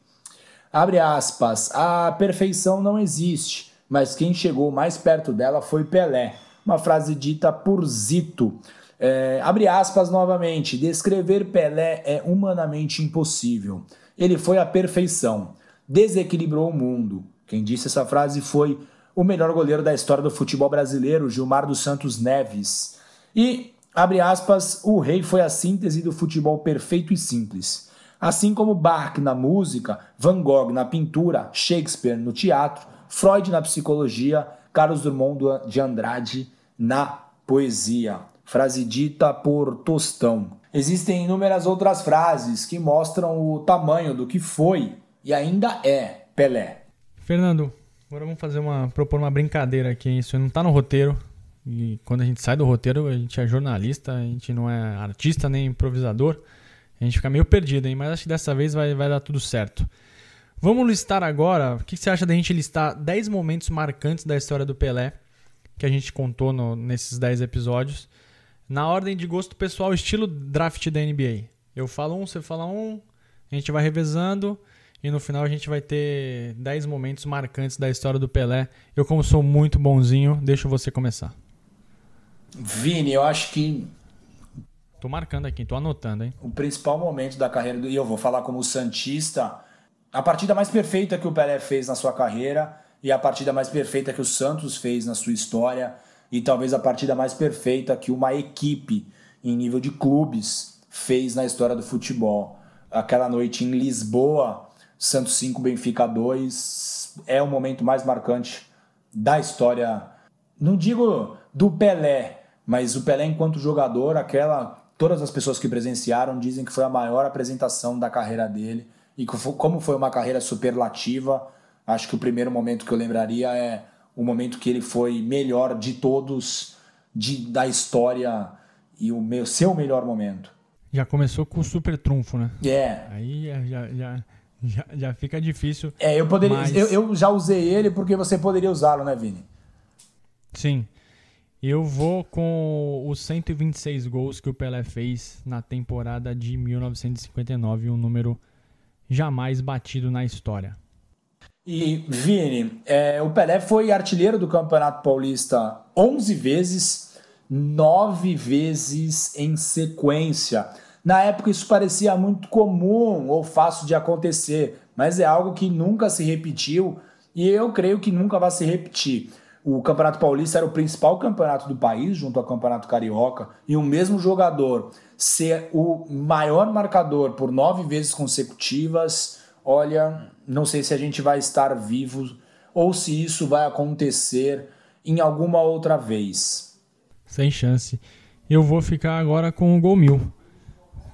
Abre aspas, a perfeição não existe, mas quem chegou mais perto dela foi Pelé. Uma frase dita por Zito. É, abre aspas novamente. Descrever Pelé é humanamente impossível. Ele foi a perfeição. Desequilibrou o mundo. Quem disse essa frase foi o melhor goleiro da história do futebol brasileiro, Gilmar dos Santos Neves. E, abre aspas, o rei foi a síntese do futebol perfeito e simples. Assim como Bach na música, Van Gogh na pintura, Shakespeare no teatro, Freud na psicologia, Carlos Drummond de Andrade na poesia. Frase dita por Tostão. Existem inúmeras outras frases que mostram o tamanho do que foi e ainda é Pelé.
Fernando, agora vamos fazer uma propor uma brincadeira aqui. Isso não está no roteiro. E quando a gente sai do roteiro, a gente é jornalista, a gente não é artista nem improvisador. A gente fica meio perdido, hein? Mas acho que dessa vez vai, vai dar tudo certo. Vamos listar agora. O que você acha da gente listar 10 momentos marcantes da história do Pelé que a gente contou no, nesses 10 episódios? Na ordem de gosto pessoal, estilo draft da NBA. Eu falo um, você fala um, a gente vai revezando e no final a gente vai ter 10 momentos marcantes da história do Pelé. Eu, como sou muito bonzinho, deixo você começar.
Vini, eu acho que.
Tô marcando aqui, tô anotando, hein?
O principal momento da carreira do. E eu vou falar como Santista. A partida mais perfeita que o Pelé fez na sua carreira e a partida mais perfeita que o Santos fez na sua história e talvez a partida mais perfeita que uma equipe em nível de clubes fez na história do futebol. Aquela noite em Lisboa, Santos 5, Benfica 2, é o momento mais marcante da história, não digo do Pelé, mas o Pelé enquanto jogador, aquela todas as pessoas que presenciaram dizem que foi a maior apresentação da carreira dele e como foi uma carreira superlativa, acho que o primeiro momento que eu lembraria é o momento que ele foi melhor de todos de, da história e o meu seu melhor momento.
Já começou com o super trunfo, né?
É.
Aí já, já, já, já fica difícil.
É, eu poderia. Mas... Eu, eu já usei ele porque você poderia usá-lo, né, Vini?
Sim. Eu vou com os 126 gols que o Pelé fez na temporada de 1959, um número jamais batido na história.
E, Vini, é, o Pelé foi artilheiro do Campeonato Paulista 11 vezes, 9 vezes em sequência. Na época isso parecia muito comum ou fácil de acontecer, mas é algo que nunca se repetiu e eu creio que nunca vai se repetir. O Campeonato Paulista era o principal campeonato do país, junto ao Campeonato Carioca, e o mesmo jogador ser o maior marcador por nove vezes consecutivas, olha, não sei se a gente vai estar vivo ou se isso vai acontecer em alguma outra vez.
Sem chance. Eu vou ficar agora com o gol mil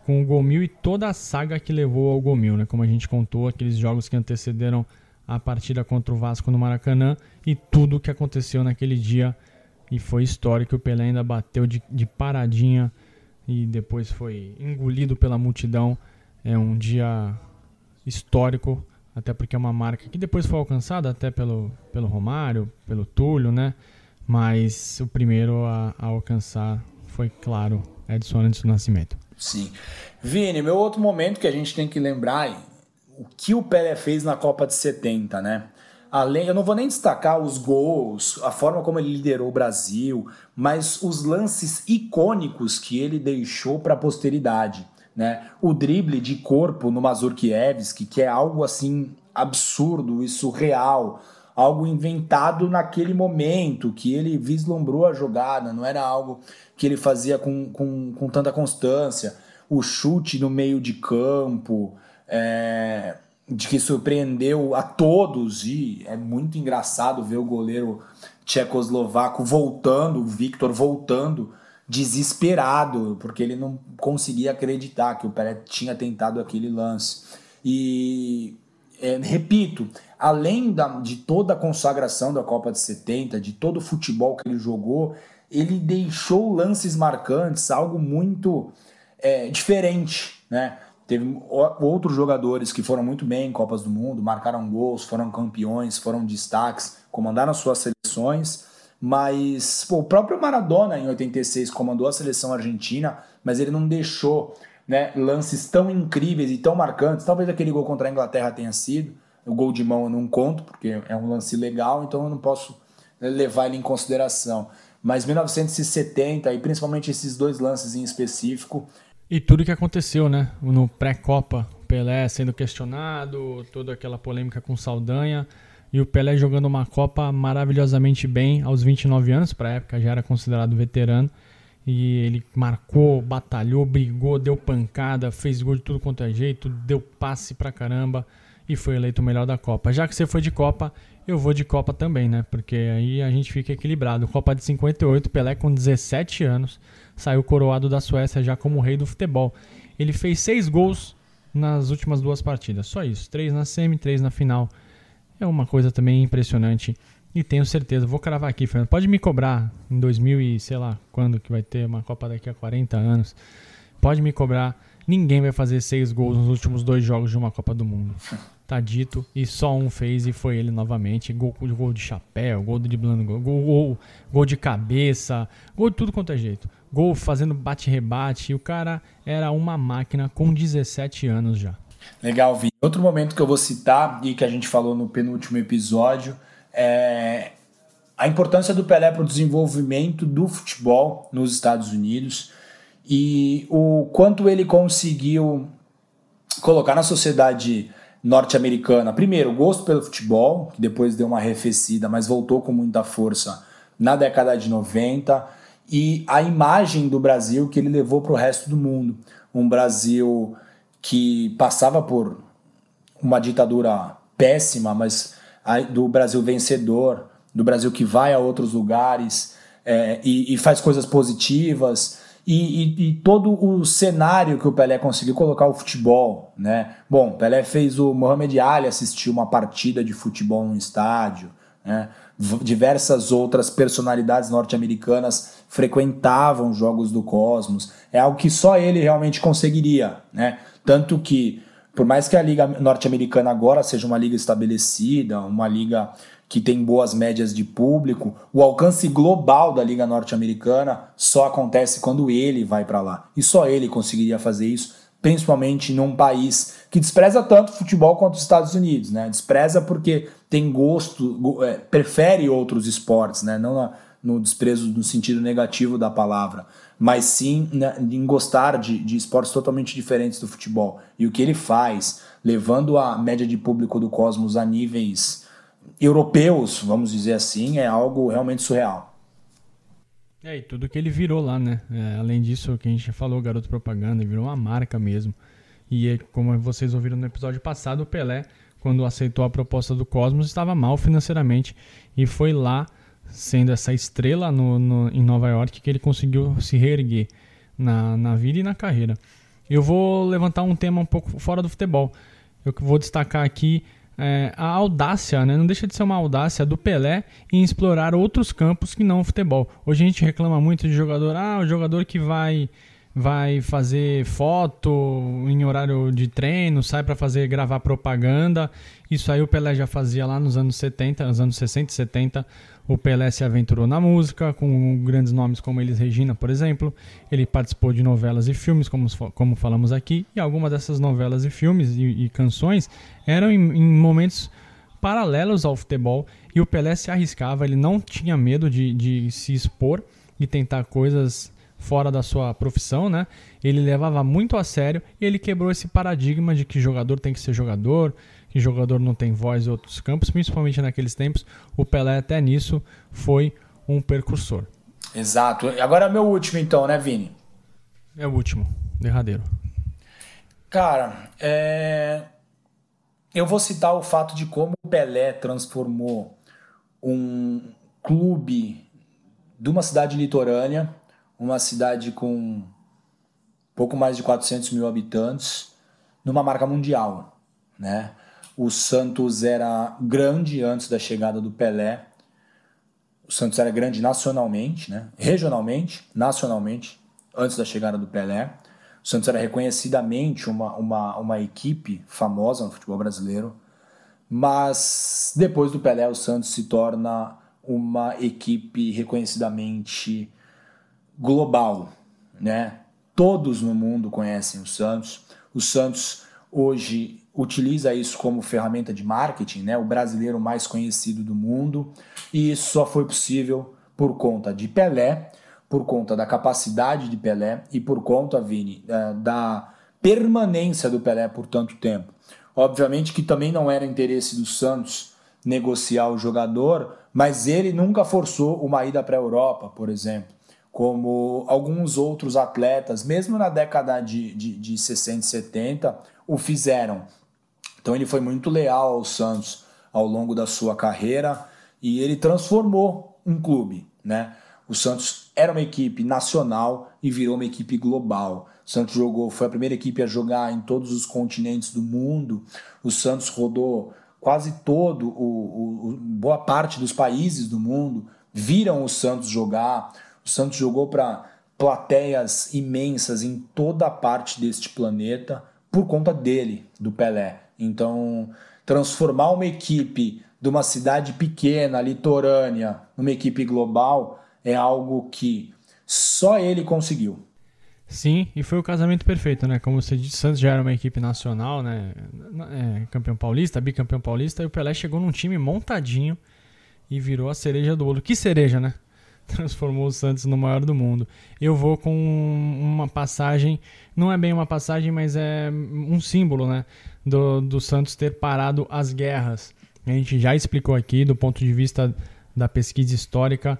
com o Gol Mil e toda a saga que levou ao Gol Mil, né? Como a gente contou, aqueles jogos que antecederam a partida contra o Vasco no Maracanã e tudo o que aconteceu naquele dia e foi histórico. O Pelé ainda bateu de, de paradinha e depois foi engolido pela multidão. É um dia histórico, até porque é uma marca que depois foi alcançada até pelo, pelo Romário, pelo Túlio, né? Mas o primeiro a, a alcançar foi, claro, Edson antes do nascimento.
Sim. Vini, meu outro momento que a gente tem que lembrar é o que o Pelé fez na Copa de 70, né? Além, eu não vou nem destacar os gols, a forma como ele liderou o Brasil, mas os lances icônicos que ele deixou para a posteridade, né? O drible de corpo no Mazurkiewicz, que é algo assim absurdo e surreal, algo inventado naquele momento, que ele vislumbrou a jogada, não era algo que ele fazia com, com, com tanta constância, o chute no meio de campo, é, de que surpreendeu a todos e é muito engraçado ver o goleiro tchecoslovaco voltando, o Victor voltando desesperado, porque ele não conseguia acreditar que o Pelé tinha tentado aquele lance. E é, repito, além da, de toda a consagração da Copa de 70, de todo o futebol que ele jogou, ele deixou lances marcantes, algo muito é, diferente, né? Teve outros jogadores que foram muito bem em Copas do Mundo, marcaram gols, foram campeões, foram destaques, comandaram suas seleções, mas pô, o próprio Maradona em 86 comandou a seleção argentina, mas ele não deixou né, lances tão incríveis e tão marcantes. Talvez aquele gol contra a Inglaterra tenha sido, o gol de mão eu não conto, porque é um lance legal, então eu não posso levar ele em consideração mas 1970 e principalmente esses dois lances em específico.
E tudo que aconteceu, né? No pré-copa, Pelé sendo questionado, toda aquela polêmica com Saldanha e o Pelé jogando uma Copa maravilhosamente bem aos 29 anos, para a época já era considerado veterano. E ele marcou, batalhou, brigou, deu pancada, fez gol de tudo quanto é jeito, deu passe pra caramba e foi eleito o melhor da Copa. Já que você foi de Copa, eu vou de Copa também, né? Porque aí a gente fica equilibrado. Copa de 58, Pelé com 17 anos, saiu coroado da Suécia já como rei do futebol. Ele fez seis gols nas últimas duas partidas, só isso. Três na semi, três na final. É uma coisa também impressionante. E tenho certeza, vou cravar aqui, Fernando. Pode me cobrar em 2000 e sei lá quando que vai ter uma Copa daqui a 40 anos. Pode me cobrar. Ninguém vai fazer seis gols nos últimos dois jogos de uma Copa do Mundo. Tá dito. E só um fez e foi ele novamente. Gol, gol de chapéu, gol driblando, gol, gol, gol de cabeça, gol de tudo quanto é jeito. Gol fazendo bate-rebate. E o cara era uma máquina com 17 anos já.
Legal, Vi. Outro momento que eu vou citar e que a gente falou no penúltimo episódio é a importância do Pelé para o desenvolvimento do futebol nos Estados Unidos e o quanto ele conseguiu colocar na sociedade norte-americana, primeiro, o gosto pelo futebol, que depois deu uma arrefecida, mas voltou com muita força na década de 90, e a imagem do Brasil que ele levou para o resto do mundo. Um Brasil que passava por uma ditadura péssima, mas do Brasil vencedor, do Brasil que vai a outros lugares é, e, e, faz coisas positivas. E, e, e, todo o cenário que o Pelé conseguiu colocar o futebol, né? Bom, Pelé fez o Mohamed Ali assistir uma partida de futebol num estádio, né? Diversas outras personalidades norte-americanas frequentavam jogos do Cosmos. É algo que só ele realmente conseguiria, né? Tanto que, por mais que a Liga Norte-Americana agora seja uma liga estabelecida, uma liga que tem boas médias de público, o alcance global da Liga Norte-Americana só acontece quando ele vai para lá. E só ele conseguiria fazer isso, principalmente num país que despreza tanto futebol quanto os Estados Unidos, né? Despreza porque tem gosto, é, prefere outros esportes, né? Não no desprezo no sentido negativo da palavra, mas sim né, em gostar de, de esportes totalmente diferentes do futebol. E o que ele faz, levando a média de público do Cosmos a níveis europeus, vamos dizer assim, é algo realmente surreal.
É, e tudo que ele virou lá, né? É, além disso, que a gente falou, garoto propaganda, virou uma marca mesmo. E é, como vocês ouviram no episódio passado, o Pelé, quando aceitou a proposta do Cosmos, estava mal financeiramente e foi lá sendo essa estrela no, no, em Nova York que ele conseguiu se reerguer na, na vida e na carreira. Eu vou levantar um tema um pouco fora do futebol. Eu vou destacar aqui é, a audácia, né? não deixa de ser uma audácia do Pelé em explorar outros campos que não o futebol. Hoje a gente reclama muito de jogador, ah, o jogador que vai vai fazer foto em horário de treino, sai para fazer gravar propaganda. Isso aí o Pelé já fazia lá nos anos 70, nos anos 60 e 70. O Pelé se aventurou na música, com grandes nomes como Elis Regina, por exemplo. Ele participou de novelas e filmes, como, como falamos aqui, e algumas dessas novelas e filmes e, e canções eram em, em, momentos paralelos ao futebol, e o Pelé se arriscava, ele não tinha medo de, de se expor e tentar coisas fora da sua profissão, né? Ele levava muito a sério e ele quebrou esse paradigma de que jogador tem que ser jogador, que jogador não tem voz em outros campos, principalmente naqueles tempos. O Pelé até nisso foi um percursor.
Exato. Agora é meu último então, né, Vini?
É o último, derradeiro.
Cara, é... eu vou citar o fato de como o Pelé transformou um clube de uma cidade litorânea, uma cidade com pouco mais de 400 mil habitantes, numa marca mundial, né? O Santos era grande antes da chegada do Pelé. O Santos era grande nacionalmente, né? regionalmente, nacionalmente, antes da chegada do Pelé. O Santos era reconhecidamente uma, uma, uma equipe famosa no futebol brasileiro. Mas depois do Pelé, o Santos se torna uma equipe reconhecidamente global, né? Todos no mundo conhecem o Santos. O Santos hoje utiliza isso como ferramenta de marketing, né? o brasileiro mais conhecido do mundo, e isso só foi possível por conta de Pelé, por conta da capacidade de Pelé e por conta, Vini, é, da permanência do Pelé por tanto tempo. Obviamente que também não era interesse do Santos negociar o jogador, mas ele nunca forçou uma ida para a Europa, por exemplo, como alguns outros atletas, mesmo na década de, de, de 60 e 70, o fizeram. Então ele foi muito leal ao Santos ao longo da sua carreira e ele transformou um clube, né? O Santos era uma equipe nacional e virou uma equipe global. O Santos jogou, foi a primeira equipe a jogar em todos os continentes do mundo. O Santos rodou quase todo, o, o boa parte dos países do mundo viram o Santos jogar. O Santos jogou para plateias imensas em toda a parte deste planeta por conta dele, do Pelé. Então, transformar uma equipe de uma cidade pequena, litorânea, numa equipe global é algo que só ele conseguiu.
Sim, e foi o casamento perfeito, né? Como você disse, Santos já era uma equipe nacional, né? É, campeão paulista, bicampeão paulista, e o Pelé chegou num time montadinho e virou a cereja do bolo. Que cereja, né? Transformou o Santos no maior do mundo. Eu vou com uma passagem, não é bem uma passagem, mas é um símbolo, né? Do, do Santos ter parado as guerras. A gente já explicou aqui, do ponto de vista da pesquisa histórica,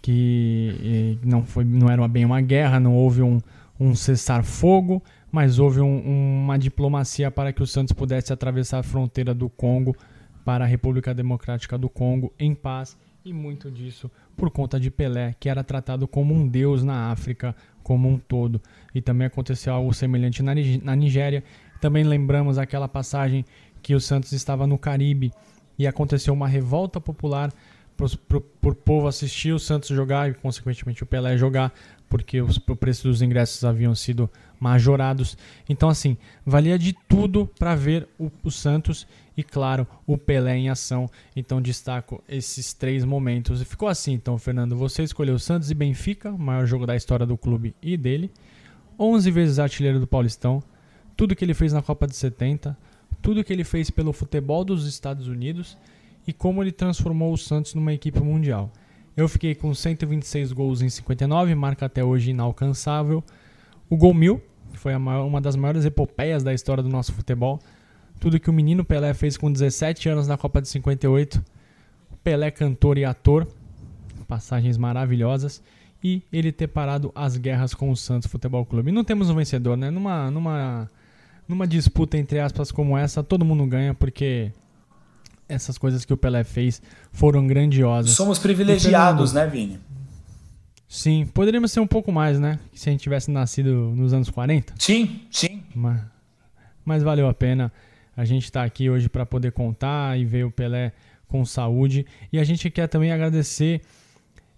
que não, foi, não era bem uma guerra, não houve um, um cessar-fogo, mas houve um, uma diplomacia para que o Santos pudesse atravessar a fronteira do Congo para a República Democrática do Congo em paz e muito disso por conta de Pelé, que era tratado como um deus na África como um todo. E também aconteceu algo semelhante na, Nigéria. Também lembramos aquela passagem que o Santos estava no Caribe e aconteceu uma revolta popular o povo assistir o Santos jogar e, consequentemente, o Pelé jogar, porque os, o preço dos ingressos haviam sido majorados. Então, assim, valia de tudo para ver o, o, Santos e, claro, o Pelé em ação. Então, destaco esses três momentos. E ficou assim, então, Fernando. Você escolheu Santos e Benfica, maior jogo da história do clube e dele. 11 vezes artilheiro do Paulistão. Tudo que ele fez na Copa de 70. Tudo que ele fez pelo futebol dos Estados Unidos e como ele transformou o Santos numa equipe mundial. Eu fiquei com 126 gols em 59, marca até hoje inalcançável. O gol mil, que foi maior, uma das maiores epopeias da história do nosso futebol. Tudo que o menino Pelé fez com 17 anos na Copa de 58. Pelé cantor e ator, passagens maravilhosas. E ele ter parado as guerras com o Santos Futebol Clube. E não temos um vencedor, né? Numa, numa, numa disputa entre aspas como essa, todo mundo ganha, porque essas coisas que o Pelé fez foram grandiosas.
Somos privilegiados, né, Vini?
Sim, poderíamos ser um pouco mais, né? Se a gente tivesse nascido nos anos 40.
Sim, sim.
Mas, mas valeu a pena. A gente está aqui hoje para poder contar e ver o Pelé com saúde. E a gente quer também agradecer,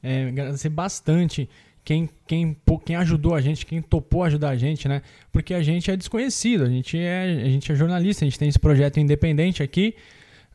é, agradecer bastante quem, quem, quem ajudou a gente, quem topou ajudar a gente, né? Porque a gente é desconhecido, a gente é, a gente é jornalista, a gente tem esse projeto independente aqui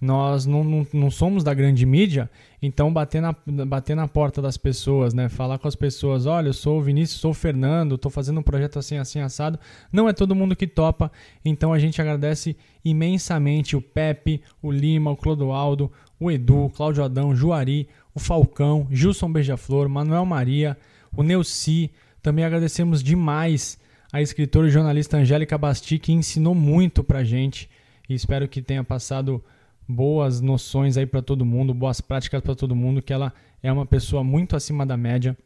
nós não, não, não, somos da grande mídia, então bater na, bater na porta das pessoas, né? Falar com as pessoas, olha, eu sou o Vinícius, sou o Fernando, estou fazendo um projeto assim, assim, assado. Não é todo mundo que topa, então a gente agradece imensamente o Pepe, o Lima, o Clodoaldo, o Edu, o Cláudio Adão, Juari, o Falcão, Gilson Beija-Flor, Manuel Maria, o Neuci. Também agradecemos demais a escritora e jornalista Angélica Basti, que ensinou muito pra gente e espero que tenha passado boas noções aí para todo mundo, boas práticas para todo mundo, que ela é uma pessoa muito acima da média.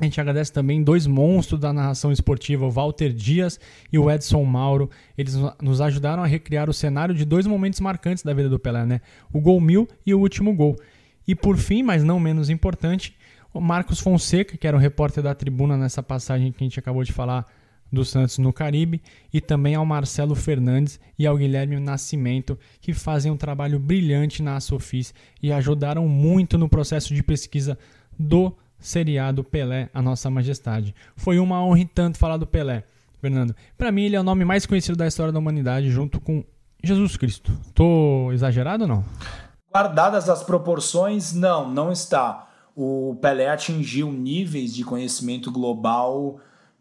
A gente agradece também dois monstros da narração esportiva, o Walter Dias e o Edson Mauro. Eles nos ajudaram a recriar o cenário de dois momentos marcantes da vida do Pelé, né? O gol mil e o último gol. E por fim, mas não menos importante, o Marcos Fonseca, que era o repórter da tribuna nessa passagem que a gente acabou de falar do Santos no Caribe e também ao Marcelo Fernandes e ao Guilherme Nascimento, que fazem um trabalho brilhante na Sofis e ajudaram muito no processo de pesquisa do seriado Pelé, a Nossa Majestade. Foi uma honra e tanto falar do Pelé, Fernando. Para mim, ele é o nome mais conhecido da história da humanidade, junto com Jesus Cristo. Tô exagerado ou não?
Guardadas as proporções, não, não está. O Pelé atingiu níveis de conhecimento global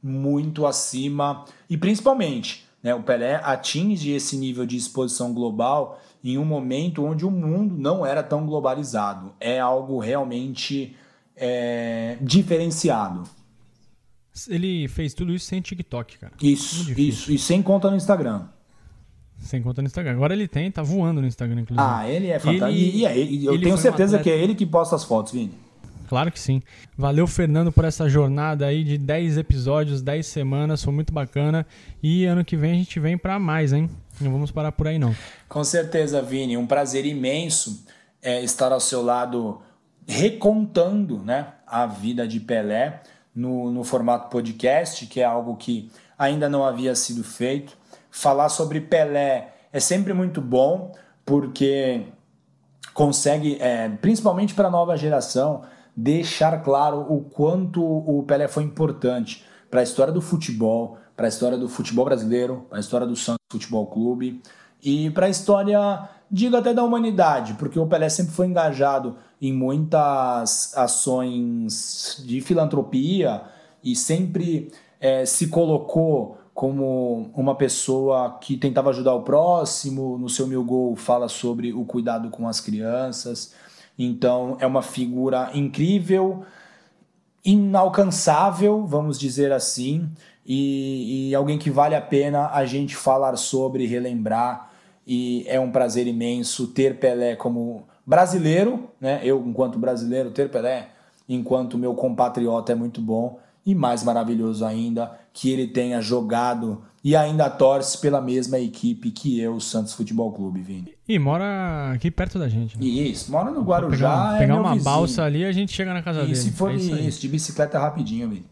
muito acima e principalmente né, o Pelé atinge esse nível de exposição global em um momento onde o mundo não era tão globalizado. É algo realmente é, diferenciado.
Ele fez tudo isso sem TikTok, cara.
Isso, isso. E sem conta no Instagram.
Sem conta no Instagram. Agora ele tem, tá voando no Instagram, inclusive.
Ah, ele é fantástico. Ele, e, e, eu tenho certeza um que é ele que posta as fotos, Vini.
Claro que sim. Valeu, Fernando, por essa jornada aí de 10 episódios, 10 semanas. Foi muito bacana. E ano que vem a gente vem para mais, hein? Não vamos parar por aí, não.
Com certeza, Vini. Um prazer imenso é, estar ao seu lado recontando né, a vida de Pelé no, no formato podcast, que é algo que ainda não havia sido feito. Falar sobre Pelé é sempre muito bom, porque consegue, é, principalmente para a nova geração, deixar claro o quanto o Pelé foi importante para a história do futebol, para a história do futebol brasileiro, para a história do Santos Futebol Clube e para a história, digo até da humanidade, porque o Pelé sempre foi engajado em muitas ações de filantropia e sempre é, se colocou como uma pessoa que tentava ajudar o próximo. No seu Mil Gol fala sobre o cuidado com as crianças. Então é uma figura incrível, inalcançável, vamos dizer assim, e, e alguém que vale a pena a gente falar sobre, relembrar. E é um prazer imenso ter Pelé como brasileiro, né? Eu, enquanto brasileiro, ter Pelé enquanto meu compatriota é muito bom e mais maravilhoso ainda que ele tenha jogado e ainda torce pela mesma equipe que eu, o Santos Futebol Clube, Vini.
E mora aqui perto da gente.
Né? Isso, mora no Guarujá.
Pegar,
é
pegar uma vizinho. balsa ali a gente chega na casa
e
dele.
Se for é isso, isso, de bicicleta rapidinho, Vini.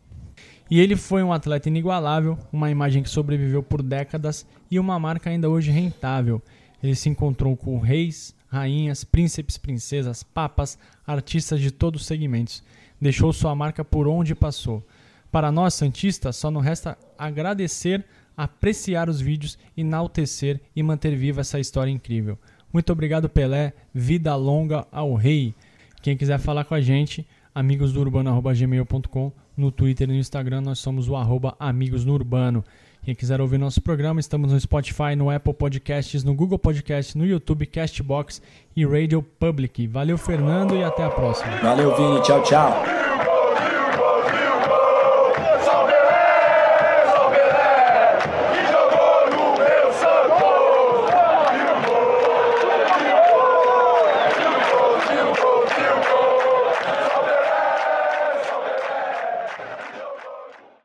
E ele foi um atleta inigualável, uma imagem que sobreviveu por décadas e uma marca ainda hoje rentável. Ele se encontrou com reis, rainhas, príncipes, princesas, papas, artistas de todos os segmentos. Deixou sua marca por onde passou. Para nós, Santistas, só nos resta agradecer, apreciar os vídeos, enaltecer e manter viva essa história incrível. Muito obrigado, Pelé. Vida longa ao rei. Quem quiser falar com a gente, amigosdourbano.gmail.com no Twitter e no Instagram nós somos o arroba Amigos no Urbano. Quem quiser ouvir nosso programa, estamos no Spotify, no Apple Podcasts, no Google Podcasts, no YouTube, Castbox e Radio Public. Valeu, Fernando, e até a próxima.
Valeu, Vini. Tchau, tchau.